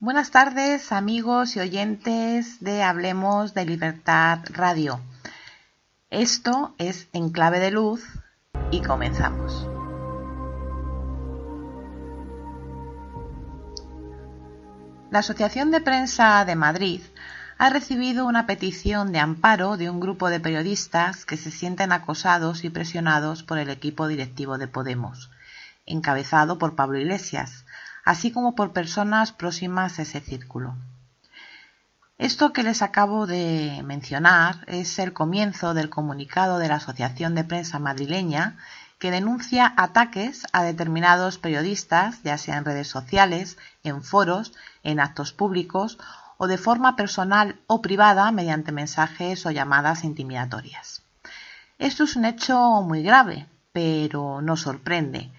Buenas tardes amigos y oyentes de Hablemos de Libertad Radio. Esto es En Clave de Luz y comenzamos. La Asociación de Prensa de Madrid ha recibido una petición de amparo de un grupo de periodistas que se sienten acosados y presionados por el equipo directivo de Podemos, encabezado por Pablo Iglesias, así como por personas próximas a ese círculo. Esto que les acabo de mencionar es el comienzo del comunicado de la Asociación de Prensa Madrileña que denuncia ataques a determinados periodistas, ya sea en redes sociales, en foros, en actos públicos o de forma personal o privada mediante mensajes o llamadas intimidatorias. Esto es un hecho muy grave, pero no sorprende,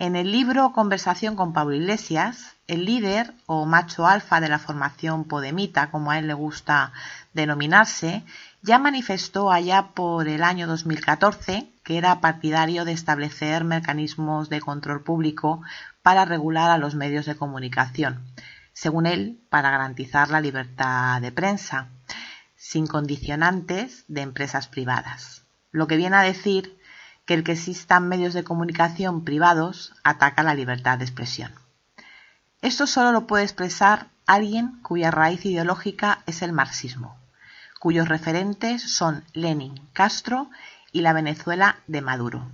en el libro Conversación con Pablo Iglesias, el líder o macho alfa de la formación Podemita, como a él le gusta denominarse, ya manifestó allá por el año 2014 que era partidario de establecer mecanismos de control público para regular a los medios de comunicación, según él, para garantizar la libertad de prensa, sin condicionantes de empresas privadas. Lo que viene a decir que el que existan medios de comunicación privados ataca la libertad de expresión. Esto solo lo puede expresar alguien cuya raíz ideológica es el marxismo, cuyos referentes son Lenin, Castro y la Venezuela de Maduro.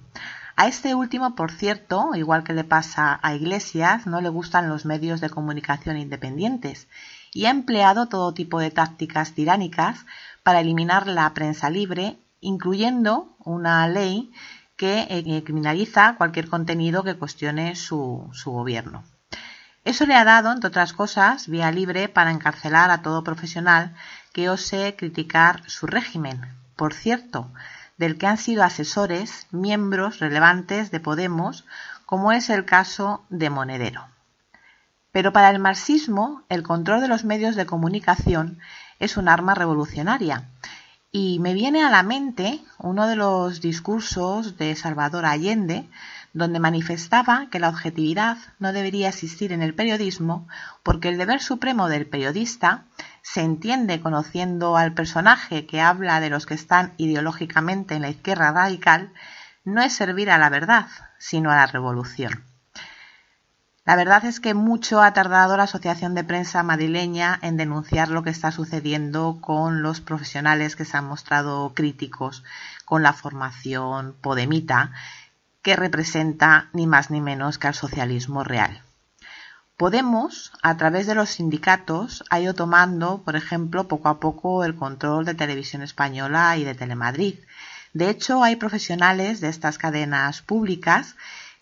A este último, por cierto, igual que le pasa a Iglesias, no le gustan los medios de comunicación independientes y ha empleado todo tipo de tácticas tiránicas para eliminar la prensa libre, incluyendo una ley que eh, criminaliza cualquier contenido que cuestione su, su gobierno. Eso le ha dado, entre otras cosas, vía libre para encarcelar a todo profesional que ose criticar su régimen. Por cierto, del que han sido asesores miembros relevantes de Podemos, como es el caso de Monedero. Pero para el marxismo, el control de los medios de comunicación es un arma revolucionaria y me viene a la mente uno de los discursos de Salvador Allende, donde manifestaba que la objetividad no debería existir en el periodismo porque el deber supremo del periodista se entiende conociendo al personaje que habla de los que están ideológicamente en la izquierda radical, no es servir a la verdad, sino a la revolución. La verdad es que mucho ha tardado la Asociación de Prensa madrileña en denunciar lo que está sucediendo con los profesionales que se han mostrado críticos con la formación podemita, que representa ni más ni menos que al socialismo real. Podemos, a través de los sindicatos, ha ido tomando, por ejemplo, poco a poco el control de Televisión Española y de Telemadrid. De hecho, hay profesionales de estas cadenas públicas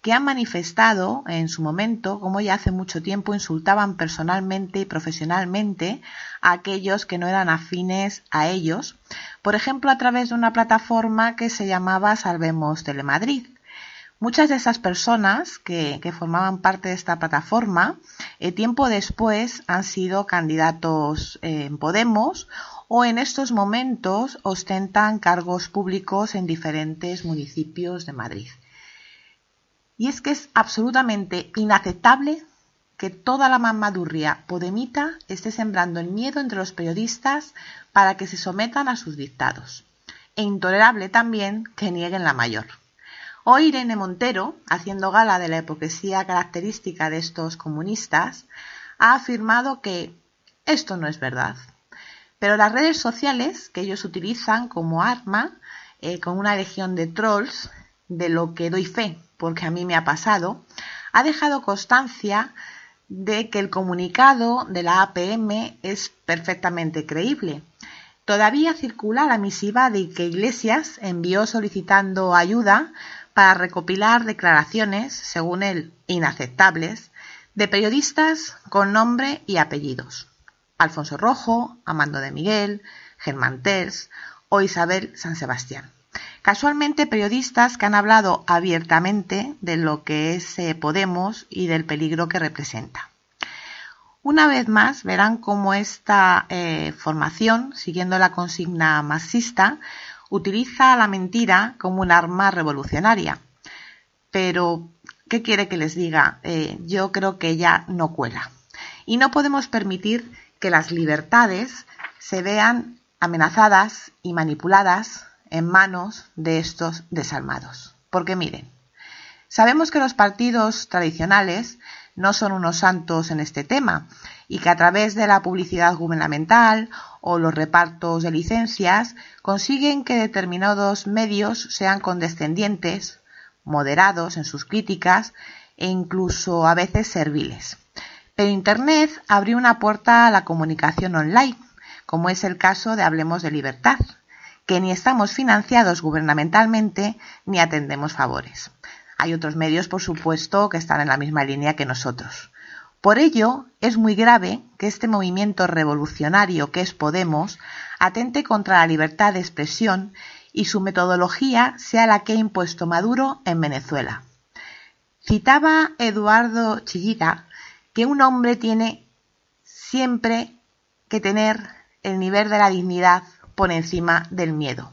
que han manifestado en su momento cómo ya hace mucho tiempo insultaban personalmente y profesionalmente a aquellos que no eran afines a ellos, por ejemplo a través de una plataforma que se llamaba Salvemos Telemadrid. Muchas de esas personas que, formaban parte de esta plataforma, eh, tiempo después han sido candidatos en Podemos o en estos momentos ostentan cargos públicos en diferentes municipios de Madrid. Y es que es absolutamente inaceptable que toda la mamadurria podemita esté sembrando el miedo entre los periodistas para que se sometan a sus dictados. E intolerable también que nieguen la mayor. Hoy Irene Montero, haciendo gala de la hipocresía característica de estos comunistas, ha afirmado que esto no es verdad. Pero las redes sociales que ellos utilizan como arma, eh, con una legión de trolls, de lo que doy fe, porque a mí me ha pasado, ha dejado constancia de que el comunicado de la APM es perfectamente creíble. Todavía circula la misiva de que Iglesias envió solicitando ayuda para recopilar declaraciones, según él, inaceptables, de periodistas con nombre y apellidos. Alfonso Rojo, Amando de Miguel, Germán Ters o Isabel San Sebastián. Casualmente periodistas que han hablado abiertamente de lo que es eh, Podemos y del peligro que representa. Una vez más verán cómo esta eh, formación, siguiendo la consigna marxista, utiliza la mentira como un arma revolucionaria. Pero, ¿qué quiere que les diga? Eh, yo creo que ya no cuela. Y no podemos permitir que las libertades se vean amenazadas y manipuladas en manos de estos desalmados. Porque miren, sabemos que los partidos tradicionales no son unos santos en este tema y que a través de la publicidad gubernamental o los repartos de licencias consiguen que determinados medios sean condescendientes, moderados en sus críticas e incluso a veces serviles. Pero Internet abrió una puerta a la comunicación online, como es el caso de Hablemos de Libertad, que ni estamos financiados gubernamentalmente ni atendemos favores. Hay otros medios, por supuesto, que están en la misma línea que nosotros. Por ello, es muy grave que este movimiento revolucionario que es Podemos atente contra la libertad de expresión y su metodología sea la que ha impuesto Maduro en Venezuela. Citaba Eduardo Chillida que un hombre tiene siempre que tener el nivel de la dignidad por encima del miedo.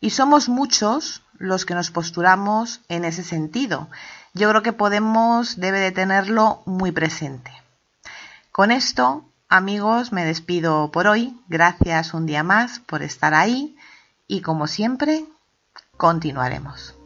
Y somos muchos los que nos posturamos en ese sentido. Yo creo que Podemos debe de tenerlo muy presente. Con esto, amigos, me despido por hoy. Gracias un día más por estar ahí y como siempre, continuaremos.